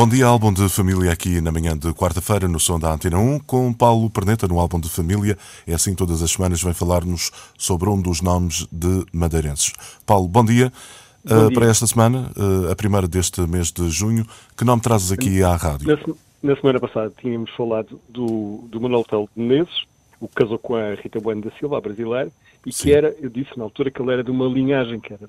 Bom dia, álbum de família aqui na manhã de quarta-feira no som da Antena 1 com Paulo Perneta no álbum de família. É assim todas as semanas vem falar-nos sobre um dos nomes de madeirenses. Paulo, bom dia. Bom uh, dia. Para esta semana, uh, a primeira deste mês de junho, que nome trazes aqui à rádio? Na, na semana passada tínhamos falado do, do Manuel Telo de Menezes, o que casou com a Rita Bueno da Silva, a brasileira, e Sim. que era, eu disse na altura que ele era de uma linhagem que era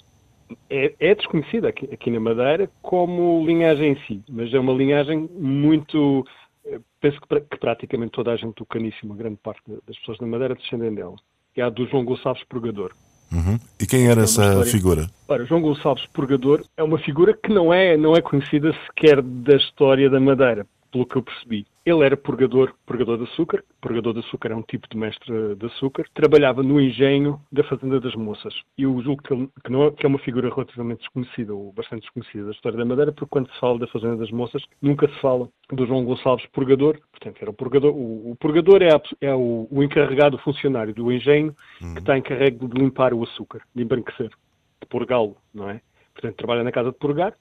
é, é desconhecida aqui, aqui, na Madeira como linhagem em si, mas é uma linhagem muito. Eh, penso que, que praticamente toda a gente do Caníssimo, grande parte das pessoas da Madeira, descendem dela. É a do João Gonçalves Purgador. Uhum. E quem era é essa história... figura? Ora, João Gonçalves Purgador é uma figura que não é, não é conhecida sequer da história da Madeira, pelo que eu percebi. Ele era purgador, purgador de açúcar. Purgador de açúcar é um tipo de mestre de açúcar. Trabalhava no engenho da Fazenda das Moças. E eu julgo que, ele, que, não é, que é uma figura relativamente desconhecida, ou bastante desconhecida da história da Madeira, porque quando se fala da Fazenda das Moças, nunca se fala do João Gonçalves Purgador. Portanto, era o purgador. O, o purgador é, a, é o, o, encarregado funcionário do engenho uhum. que está encarregue de limpar o açúcar, de embranquecer, de purgá-lo, não é? Portanto, trabalha na casa de purgar.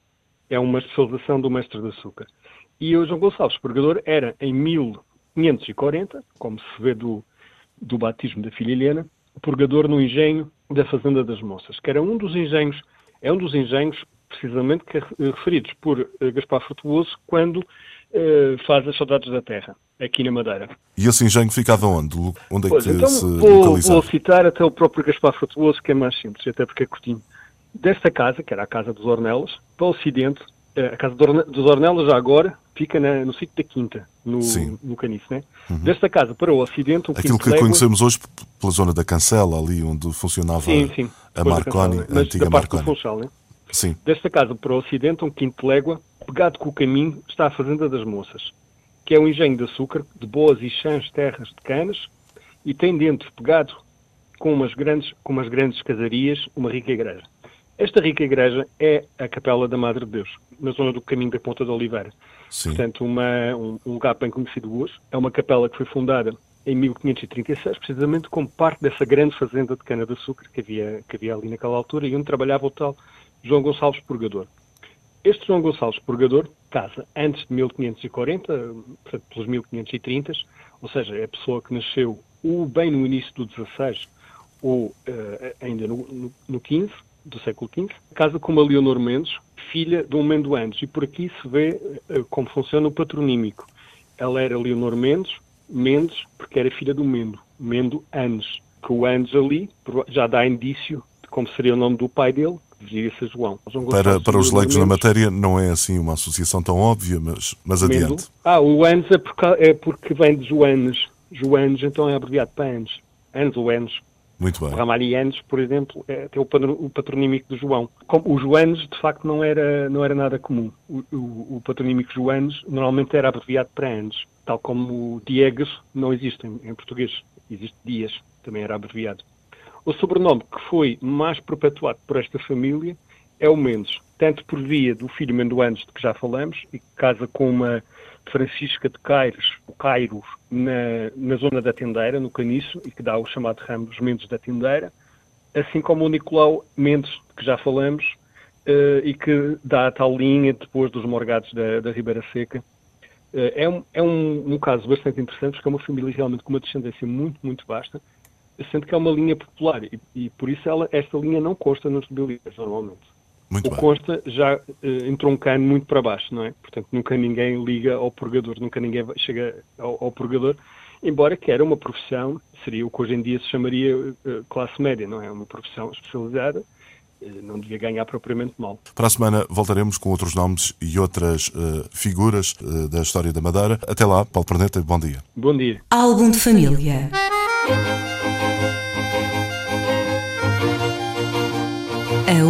É uma especialização do mestre de açúcar. E o João Gonçalves Purgador era, em 1540, como se vê do, do batismo da filha Helena, purgador no engenho da Fazenda das Moças, que era um dos engenhos, é um dos engenhos precisamente que, referidos por uh, Gaspar Frutuoso quando uh, faz as saudades da terra, aqui na Madeira. E esse engenho ficava onde? Onde é pois, que então, se vou, localizava? Vou citar até o próprio Gaspar Frutuoso, que é mais simples, até porque é curtinho. Desta casa, que era a casa dos Ornelas, para o ocidente, eh, a casa dos Ornelas, já agora, fica na, no sítio da Quinta, no, no Caniço, né? Uhum. Desta casa para o Ocidente... Um Aquilo que légua... conhecemos hoje pela zona da Cancela, ali onde funcionava sim, sim, a Marconi, a antiga Marconi. Funchal, né? Sim. Desta casa para o Ocidente, um quinto de légua, pegado com o caminho, está a Fazenda das Moças, que é um engenho de açúcar, de boas e chãs terras de canas, e tem dentro, pegado com umas grandes, com umas grandes casarias, uma rica igreja. Esta rica igreja é a Capela da Madre de Deus, na zona do caminho da Ponta da Oliveira. Sim. Portanto, uma, um, um, lugar bem conhecido hoje. É uma capela que foi fundada em 1536, precisamente como parte dessa grande fazenda de cana-de-açúcar que havia, que havia ali naquela altura e onde trabalhava o tal João Gonçalves Purgador. Este João Gonçalves Purgador casa antes de 1540, portanto, pelos 1530, ou seja, é a pessoa que nasceu ou bem no início do XVI ou uh, ainda no, no, no 15, do século XV, casa com uma Leonor Mendes, filha de um Mendoanos, e por aqui se vê uh, como funciona o patronímico. Ela era Leonor Mendes, Mendes, porque era filha do Mendo, Mendo Anes, que o Anes ali já dá indício de como seria o nome do pai dele, que deveria ser João. Para, para os leigos na matéria não é assim uma associação tão óbvia, mas, mas adiante. Ah, o Anes é porque, é porque vem de Joanes. Joanes então é abreviado para Anes. Anes ou Anes, muito bem. Ramalianos, por exemplo, é, tem o, patronímico do João. Como, o Joanes, de facto, não era, não era nada comum. O, o, o patronímico Joanes normalmente era abreviado para anos, tal como o Diegas não existe em, em português. Existe Dias, também era abreviado. O sobrenome que foi mais perpetuado por esta família é o Mendes, tanto por via do filho Mendoanos, de que já falamos, e que casa com uma Francisca de Caires, Cairo, na, na zona da Tendeira, no Caniço, e que dá o chamado ramo dos Mendes da Tendeira, assim como o Nicolau Mendes, que já falamos, uh, e que dá a tal linha depois dos morgados da, da Ribeira Seca. Uh, é um, é um, um, caso bastante interessante, porque é uma família realmente com uma descendência muito, muito vasta, sendo que é uma linha popular, e, e por isso ela, esta linha não consta nas bibliotecas, normalmente. Muito o bem. Consta já uh, entrou um cano muito para baixo, não é? Portanto, nunca ninguém liga ao purgador, nunca ninguém chega ao, ao purgador, embora que era uma profissão, seria o que hoje em dia se chamaria uh, classe média, não é? Uma profissão especializada, uh, não devia ganhar propriamente mal. Para a semana voltaremos com outros nomes e outras figuras da história da Madeira. Até lá, Paulo Perneta, bom dia. Bom dia. Álbum de família.